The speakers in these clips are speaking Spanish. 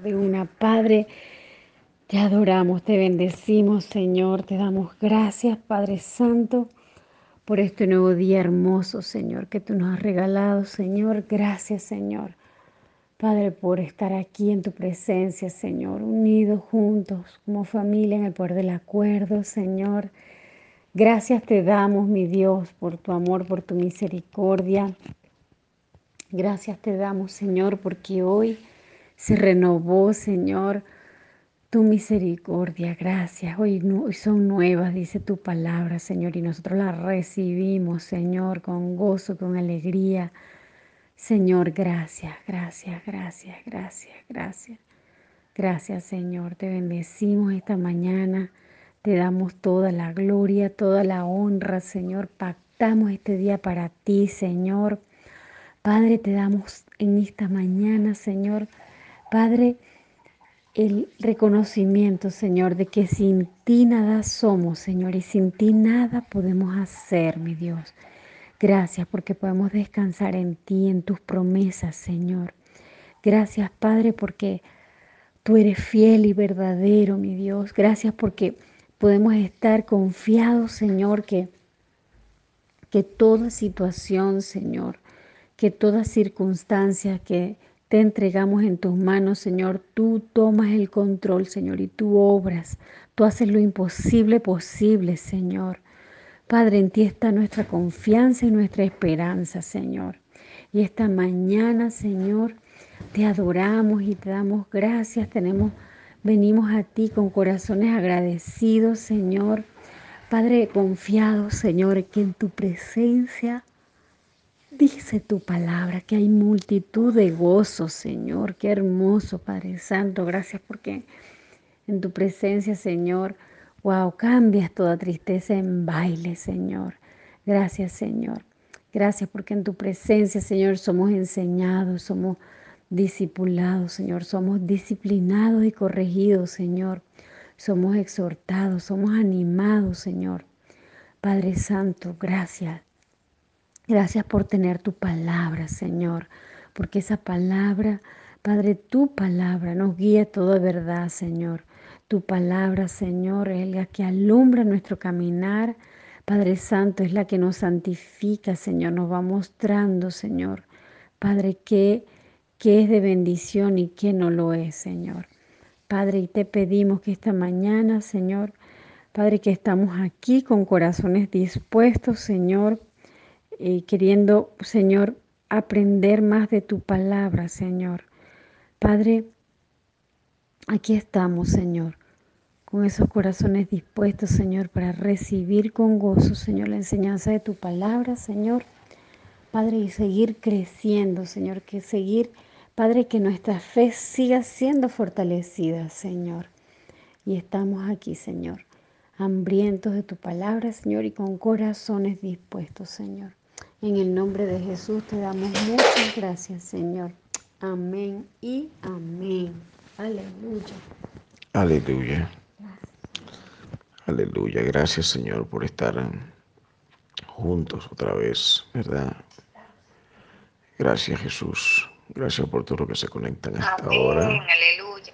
de una Padre. Te adoramos, te bendecimos, Señor. Te damos gracias, Padre Santo, por este nuevo día hermoso, Señor, que tú nos has regalado, Señor. Gracias, Señor. Padre, por estar aquí en tu presencia, Señor, unidos juntos como familia en el poder del acuerdo, Señor. Gracias te damos, mi Dios, por tu amor, por tu misericordia. Gracias te damos, Señor, porque hoy se renovó, Señor, tu misericordia. Gracias. Hoy, son nuevas, dice tu palabra, Señor, y nosotros las recibimos, Señor, con gozo, con alegría. Señor, gracias, gracias, gracias, gracias, gracias. Gracias, Señor. Te bendecimos esta mañana. Te damos toda la gloria, toda la honra, Señor. Pactamos este día para ti, Señor. Padre, te damos en esta mañana, Señor, Padre, el reconocimiento, Señor, de que sin ti nada somos, Señor, y sin ti nada podemos hacer, mi Dios. Gracias porque podemos descansar en ti, en tus promesas, Señor. Gracias, Padre, porque tú eres fiel y verdadero, mi Dios. Gracias porque podemos estar confiados, Señor, que, que toda situación, Señor, que toda circunstancia que te entregamos en tus manos, Señor. Tú tomas el control, Señor, y tú obras. Tú haces lo imposible posible, Señor. Padre, en ti está nuestra confianza y nuestra esperanza, Señor. Y esta mañana, Señor, te adoramos y te damos gracias. Tenemos, venimos a ti con corazones agradecidos, Señor. Padre, confiados, Señor, que en tu presencia Dice tu palabra que hay multitud de gozos, Señor. Qué hermoso, Padre Santo. Gracias porque en tu presencia, Señor, wow, cambias toda tristeza en baile, Señor. Gracias, Señor. Gracias porque en tu presencia, Señor, somos enseñados, somos discipulados, Señor. Somos disciplinados y corregidos, Señor. Somos exhortados, somos animados, Señor. Padre Santo, gracias. Gracias por tener tu palabra, Señor, porque esa palabra, Padre, tu palabra nos guía toda verdad, Señor. Tu palabra, Señor, es la que alumbra nuestro caminar. Padre Santo, es la que nos santifica, Señor, nos va mostrando, Señor. Padre, qué, qué es de bendición y qué no lo es, Señor. Padre, y te pedimos que esta mañana, Señor, Padre, que estamos aquí con corazones dispuestos, Señor, y queriendo, Señor, aprender más de tu palabra, Señor. Padre, aquí estamos, Señor, con esos corazones dispuestos, Señor, para recibir con gozo, Señor, la enseñanza de tu palabra, Señor. Padre, y seguir creciendo, Señor, que seguir, Padre, que nuestra fe siga siendo fortalecida, Señor. Y estamos aquí, Señor, hambrientos de tu palabra, Señor, y con corazones dispuestos, Señor. En el nombre de Jesús te damos muchas gracias, Señor. Amén y amén. Aleluya. Aleluya. Aleluya. Gracias, Señor, por estar juntos otra vez, ¿verdad? Gracias, Jesús. Gracias por todo lo que se conectan hasta ahora. Aleluya.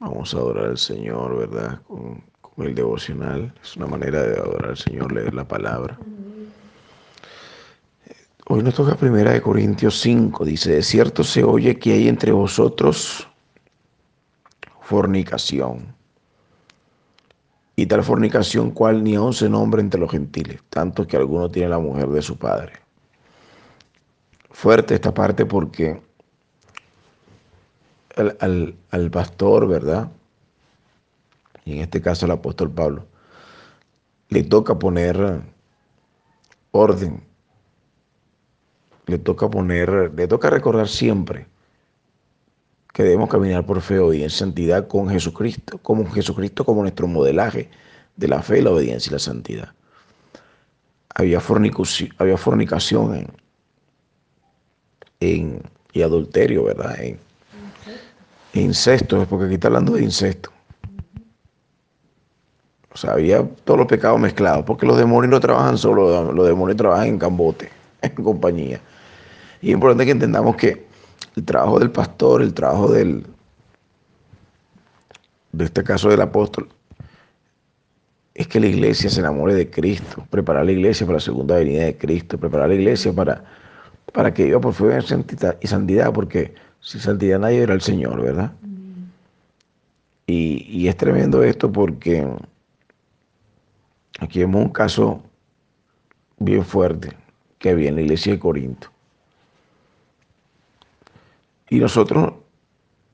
Vamos a adorar al Señor, ¿verdad? Con, con, el devocional. Es una manera de adorar al Señor, leer la palabra. Hoy nos toca primera de Corintios 5. Dice, de cierto se oye que hay entre vosotros fornicación. Y tal fornicación cual ni aún se nombra entre los gentiles, tanto que alguno tiene la mujer de su padre. Fuerte esta parte porque al, al, al pastor, ¿verdad? Y en este caso al apóstol Pablo, le toca poner orden le toca poner, le toca recordar siempre que debemos caminar por fe y en santidad con Jesucristo, como Jesucristo como nuestro modelaje de la fe, la obediencia y la santidad. Había fornicación, había fornicación en, y adulterio, ¿verdad? En, incesto, porque aquí está hablando de incesto. O sea, había todos los pecados mezclados, porque los demonios no trabajan solo, los demonios trabajan en cambote, en compañía. Y es importante que entendamos que el trabajo del pastor, el trabajo del, de este caso del apóstol, es que la iglesia se enamore de Cristo, preparar la iglesia para la segunda venida de Cristo, preparar la iglesia para, para que viva por fe y santidad, porque sin santidad nadie verá al Señor, ¿verdad? Y, y, es tremendo esto porque aquí vemos un caso bien fuerte que había en la iglesia de Corinto. Y nosotros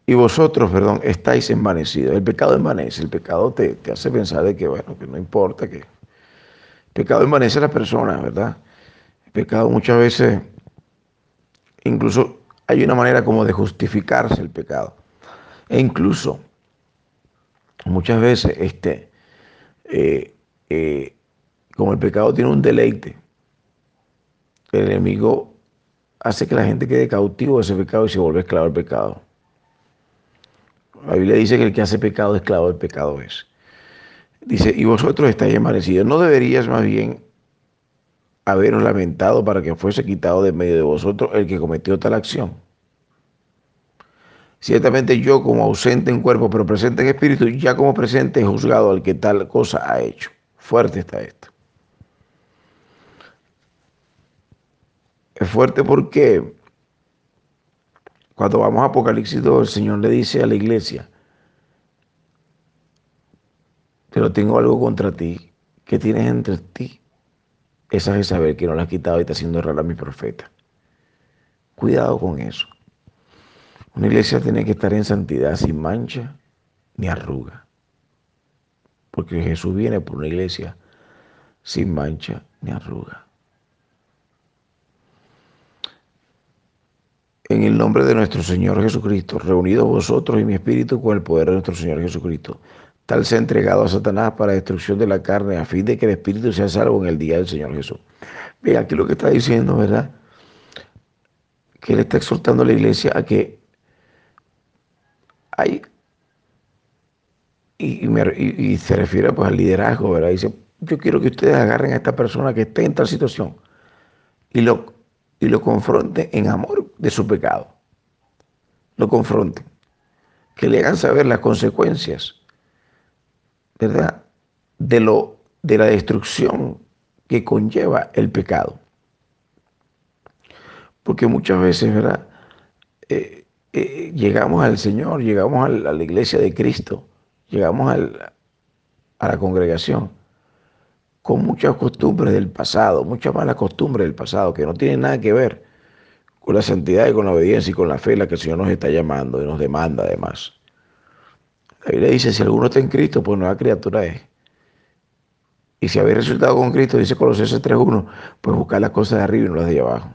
y vosotros, perdón, estáis envanecidos. El pecado envanece, el pecado te, hace pensar de que, bueno, que no importa, que el pecado envanece a las personas, ¿verdad? El pecado muchas veces, incluso hay una manera como de justificarse el pecado. E incluso, muchas veces, este, eh, eh, como el pecado tiene un deleite, el enemigo hace que la gente quede cautivo de ese pecado y se vuelve esclavo del pecado. La Biblia dice que el que hace pecado, esclavo del pecado es. Dice, y vosotros estáis amanecidos. ¿No deberías más bien haberos lamentado para que fuese quitado de medio de vosotros el que cometió tal acción? Ciertamente yo como ausente en cuerpo, pero presente en espíritu, ya como presente he juzgado al que tal cosa ha hecho. Fuerte está esto. Es fuerte porque cuando vamos a Apocalipsis 2, el Señor le dice a la iglesia, pero tengo algo contra ti, que tienes entre ti? Esa es saber que no la has quitado y está haciendo errar a mi profeta. Cuidado con eso. Una iglesia tiene que estar en santidad sin mancha ni arruga. Porque Jesús viene por una iglesia sin mancha ni arruga. En el nombre de nuestro Señor Jesucristo, reunidos vosotros y mi espíritu con el poder de nuestro Señor Jesucristo. Tal se ha entregado a Satanás para destrucción de la carne, a fin de que el espíritu sea salvo en el día del Señor Jesús. Ve aquí lo que está diciendo, ¿verdad? Que él está exhortando a la iglesia a que hay, y, se refiere pues al liderazgo, ¿verdad? Dice, yo quiero que ustedes agarren a esta persona que esté en tal situación y lo y lo confronten en amor de su pecado. Lo confronten. Que le hagan saber las consecuencias, ¿verdad? De, lo, de la destrucción que conlleva el pecado. Porque muchas veces, ¿verdad? Eh, eh, llegamos al Señor, llegamos a la, iglesia de Cristo, llegamos a la congregación con muchas costumbres del pasado, muchas malas costumbres del pasado que no tienen nada que ver con la santidad y con la obediencia y con la fe en la que el Señor nos está llamando y nos demanda además. La Biblia dice, si alguno está en Cristo, pues nueva criatura es. Y si habéis resultado con Cristo, dice Colosenses 3.1, pues buscar las cosas de arriba y no las de abajo.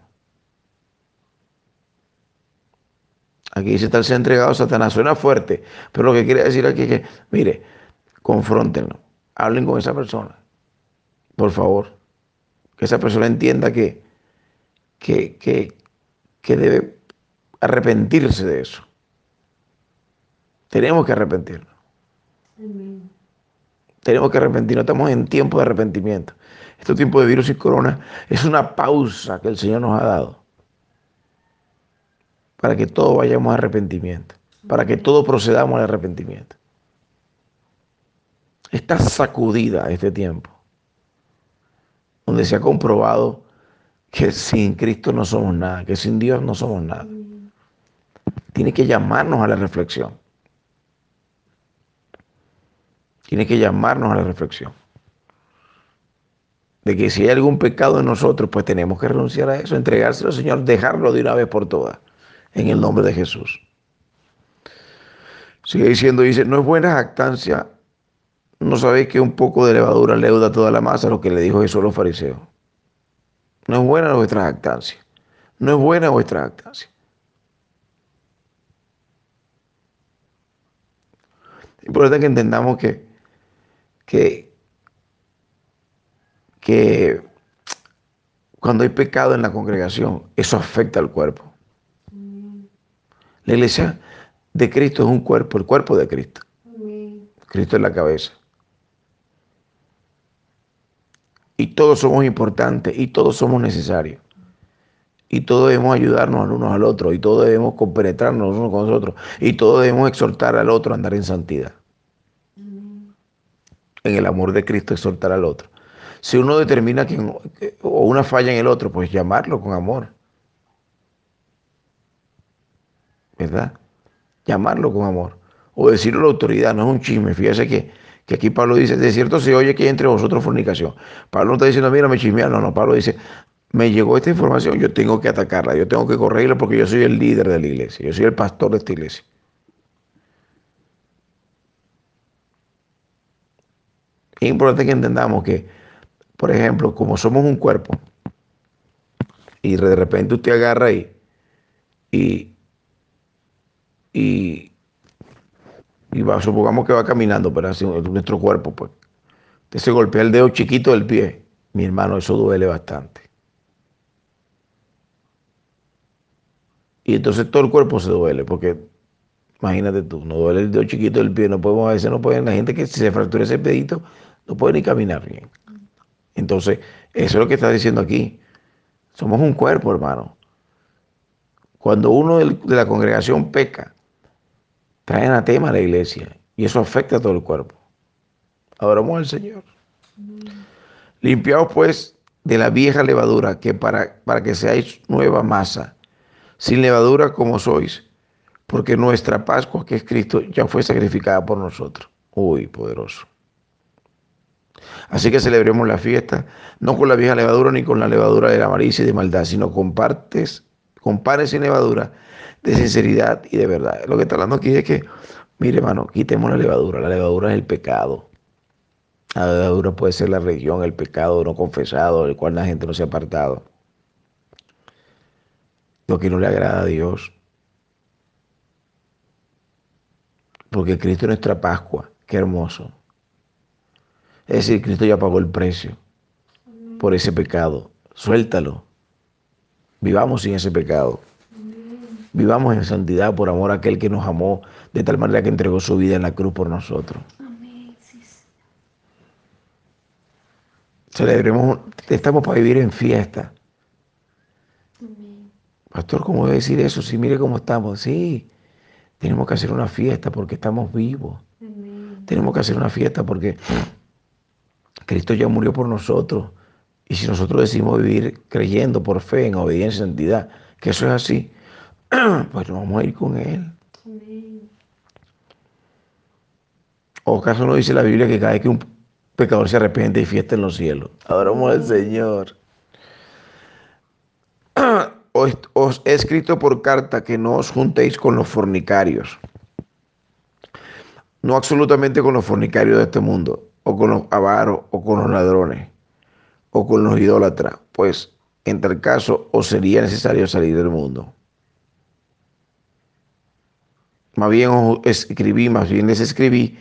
Aquí dice tal se ha entregado a Satanás. Suena fuerte, pero lo que quiere decir aquí es que, mire, confrontenlo, hablen con esa persona por favor. Que esa persona entienda que, que, que, debe arrepentirse de eso. Tenemos que arrepentirnos. Tenemos que arrepentirnos. Estamos en tiempo de arrepentimiento. Este tiempo de virus y corona es una pausa que el Señor nos ha dado para que todos vayamos a arrepentimiento, para que todos procedamos al arrepentimiento. Está sacudida este tiempo donde se ha comprobado que sin Cristo no somos nada, que sin Dios no somos nada. Tiene que llamarnos a la reflexión. Tiene que llamarnos a la reflexión. De que si hay algún pecado en nosotros, pues tenemos que renunciar a eso, entregárselo al Señor, dejarlo de una vez por todas, en el nombre de Jesús. Sigue diciendo, dice, no es buena jactancia ¿No sabéis que un poco de levadura leuda toda la masa? Lo que le dijo Jesús a los fariseos. No es buena vuestra jactancia. No es buena vuestra jactancia. Es importante que entendamos que, que, que cuando hay pecado en la congregación, eso afecta al cuerpo. La iglesia de Cristo es un cuerpo, el cuerpo de Cristo. Cristo es la cabeza. Y todos somos importantes y todos somos necesarios. Y todos debemos ayudarnos al unos al otro. Y todos debemos compenetrarnos unos con los otros. Y todos debemos exhortar al otro a andar en santidad. en el amor de Cristo exhortar al otro. Si uno determina que o una falla en el otro, pues llamarlo con amor. ¿Verdad? Llamarlo con amor. O decirlo a la autoridad, no es un chisme. Fíjese que, que aquí Pablo dice, de cierto se oye que hay entre vosotros fornicación. Pablo no está diciendo, mira, me chismea. No, no, Pablo dice, me llegó esta información, yo tengo que atacarla, yo tengo que corregirla porque yo soy el líder de la iglesia, yo soy el pastor de esta iglesia. Es importante que entendamos que, por ejemplo, como somos un cuerpo, y de repente usted agarra ahí y, y, y va, supongamos que va caminando, pero así nuestro cuerpo, pues. Usted se golpea el dedo chiquito del pie. Mi hermano, eso duele bastante. Y entonces todo el cuerpo se duele, porque imagínate tú, no duele el dedo chiquito del pie, no podemos, a veces no pueden, la gente que se fractura ese pedito no puede ni caminar bien. Entonces, eso es lo que está diciendo aquí. Somos un cuerpo, hermano. Cuando uno de la congregación peca, trae anatema a la iglesia y eso afecta a todo el cuerpo. Adoramos al Señor. Limpiaos pues de la vieja levadura, que para, para que seáis nueva masa, sin levadura como sois, porque nuestra Pascua, que es Cristo, ya fue sacrificada por nosotros. Uy, poderoso. Así que celebremos la fiesta, no con la vieja levadura ni con la levadura de la malicia y de maldad, sino con partes, con panes y levadura de sinceridad y de verdad. Lo que está hablando aquí es que, mire hermano, quitemos la levadura. La levadura es el pecado. La levadura puede ser la religión, el pecado no confesado, del cual la gente no se ha apartado. Lo que no le agrada a Dios. Porque Cristo es nuestra Pascua. Qué hermoso. Es decir, Cristo ya pagó el precio por ese pecado. Suéltalo. Vivamos sin ese pecado. Vivamos en santidad por amor a aquel que nos amó de tal manera que entregó su vida en la cruz por nosotros. Celebremos, estamos para vivir en fiesta. Pastor, ¿cómo voy a decir eso? Sí, mire cómo estamos. Sí, tenemos que hacer una fiesta porque estamos vivos. Tenemos que hacer una fiesta porque Cristo ya murió por nosotros. Y si nosotros decimos vivir creyendo por fe, en obediencia, en santidad, que eso es así, pues nos vamos a ir con Él. ¿O acaso no dice la Biblia que cada vez que un pecador se arrepiente y fiesta en los cielos? Adoramos al Señor. Os, os, he escrito por carta que no os juntéis con los fornicarios. No absolutamente con los fornicarios de este mundo, o con los avaros, o con los ladrones, o con los idólatras, pues en tal caso os sería necesario salir del mundo. Más bien os escribí, más bien les escribí,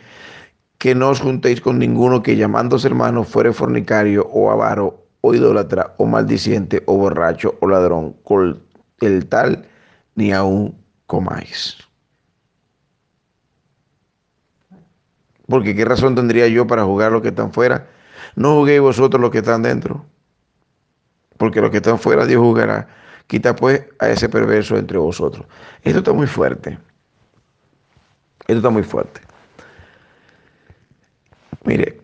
que no os juntéis con ninguno que llamándose hermano fuere fornicario o avaro o idólatra o maldiciente o borracho o ladrón, con el tal ni aún comáis. Porque qué razón tendría yo para jugar los que están fuera. No juguéis vosotros los que están dentro. Porque los que están fuera Dios jugará. Quita pues a ese perverso entre vosotros. Esto está muy fuerte. Esto está muy fuerte. Mire,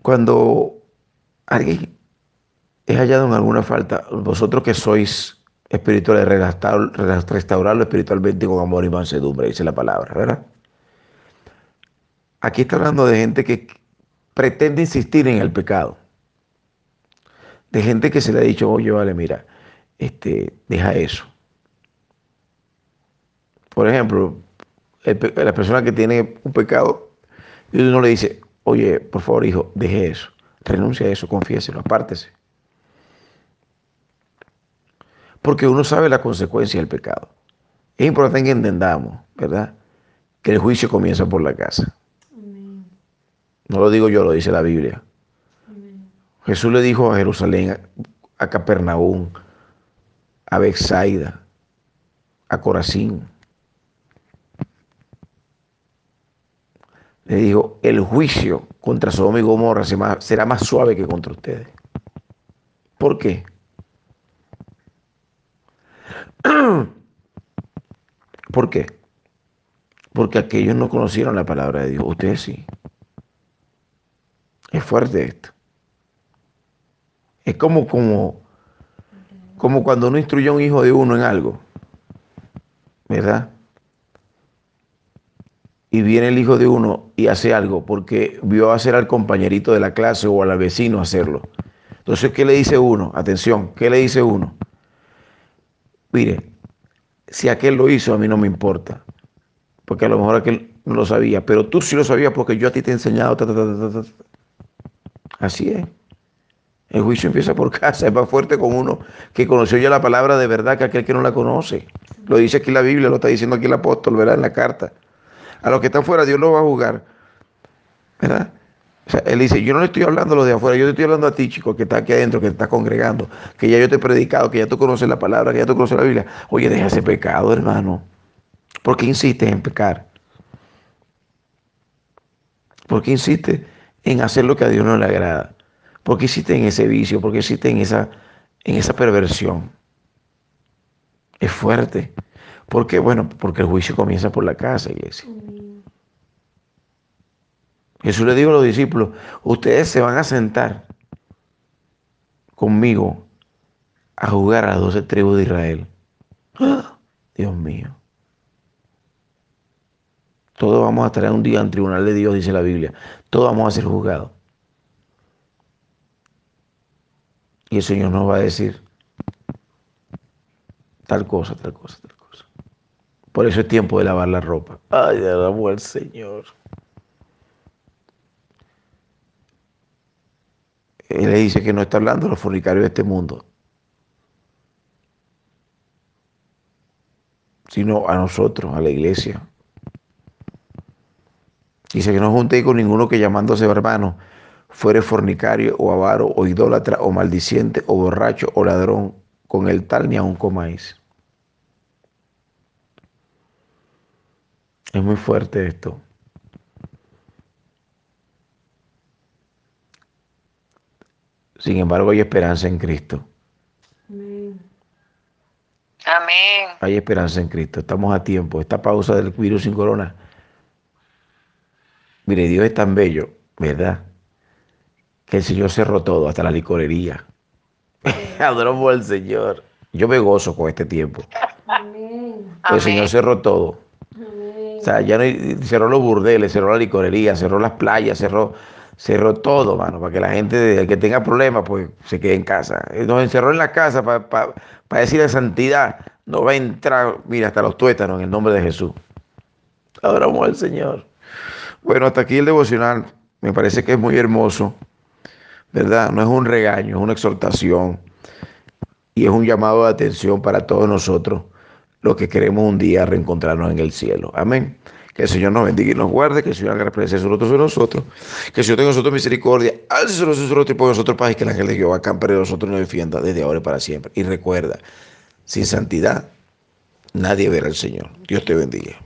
cuando alguien es hallado en alguna falta, vosotros que sois espirituales, restaurarlo espiritualmente con amor y mansedumbre, dice la palabra, ¿verdad? Aquí está hablando de gente que pretende insistir en el pecado. De gente que se le ha dicho, oye, vale, mira, este, deja eso. Por ejemplo, la persona que tiene un pecado y uno le dice, oye, por favor, hijo, deje eso, renuncia a eso, confiéselo, apártese. Porque uno sabe la consecuencia del pecado. Es importante que entendamos, ¿verdad? Que el juicio comienza por la casa. No lo digo yo, lo dice la Biblia. Jesús le dijo a Jerusalén, a Capernaum, a Bexaida, a Corazín. Le dijo, el juicio contra Sodoma y Gomorra será más suave que contra ustedes. ¿Por qué? ¿Por qué? Porque aquellos no conocieron la palabra de Dios, ustedes sí. Es fuerte esto. Es como, como, como cuando uno instruye a un hijo de uno en algo, ¿verdad? Y viene el hijo de uno y hace algo porque vio hacer al compañerito de la clase o al vecino hacerlo. Entonces, ¿qué le dice uno? Atención, ¿qué le dice uno? Mire, si aquel lo hizo, a mí no me importa, porque a lo mejor aquel no lo sabía, pero tú sí lo sabías porque yo a ti te he enseñado. Así es. El juicio empieza por casa, es más fuerte con uno que conoció ya la palabra de verdad que aquel que no la conoce. Lo dice aquí la Biblia, lo está diciendo aquí el apóstol, ¿verdad? En la carta. A los que están fuera Dios los va a jugar, ¿verdad? Él dice, yo no le estoy hablando a los de afuera, yo te estoy hablando a ti, chico, que está aquí adentro, que te estás congregando, que ya yo te he predicado, que ya tú conoces la palabra, que ya tú conoces la Biblia. Oye, deja ese pecado, hermano. ¿Por qué insistes en pecar? ¿Por qué insistes en hacer lo que a Dios no le agrada? ¿Por qué hiciste en ese vicio? ¿Por qué hiciste en esa, en esa perversión? Es fuerte. ¿Por qué? Bueno, porque el juicio comienza por la casa, iglesia. Jesús le dijo a los discípulos, ustedes se van a sentar conmigo a jugar a las doce tribus de Israel. Dios mío. Todos vamos a estar un día en tribunal de Dios, dice la Biblia. Todos vamos a ser juzgados. Y el Señor nos va a decir tal cosa, tal cosa, tal cosa. Por eso es tiempo de lavar la ropa. Ay, alabó al Señor. Él le dice que no está hablando de los fornicarios de este mundo, sino a nosotros, a la iglesia. Dice que no juntéis con ninguno que llamándose hermano fuere fornicario o avaro o idólatra o maldiciente o borracho o ladrón, con el tal ni aun comáis. Es muy fuerte esto. Sin embargo, hay esperanza en Cristo. Amén. Hay esperanza en Cristo. Estamos a tiempo. Esta pausa del virus sin corona. Mire, Dios es tan bello, ¿verdad? que el Señor cerró todo, hasta la licorería. Adoramos al Señor. Yo me gozo con este tiempo. Amén. El Señor cerró todo. Amén. O sea, ya no hay- cerró los burdeles, cerró la licorería, cerró las playas, cerró, cerró todo, mano, para que la gente, que tenga problemas, pues se quede en casa. Eh, Nos encerró en la casa para, decir de santidad. No va a entrar, mira, hasta los tuétanos en el nombre de Jesús. Adoramos al Señor. Bueno, hasta aquí el devocional. Me parece que es muy hermoso. ¿verdad? No es un regaño, es una exhortación y es un llamado de atención para todos nosotros, los que queremos un día reencontrarnos en el cielo. Amén. Que el Señor nos bendiga y nos guarde, que el Señor haga resplandecer sobre nosotros, que el Señor tenga nosotros misericordia, alce sobre nosotros y por nosotros paz y que el ángel de Jehová campe de nosotros nos defienda desde ahora y para siempre. Y recuerda, sin santidad nadie verá al Señor. Dios te bendiga.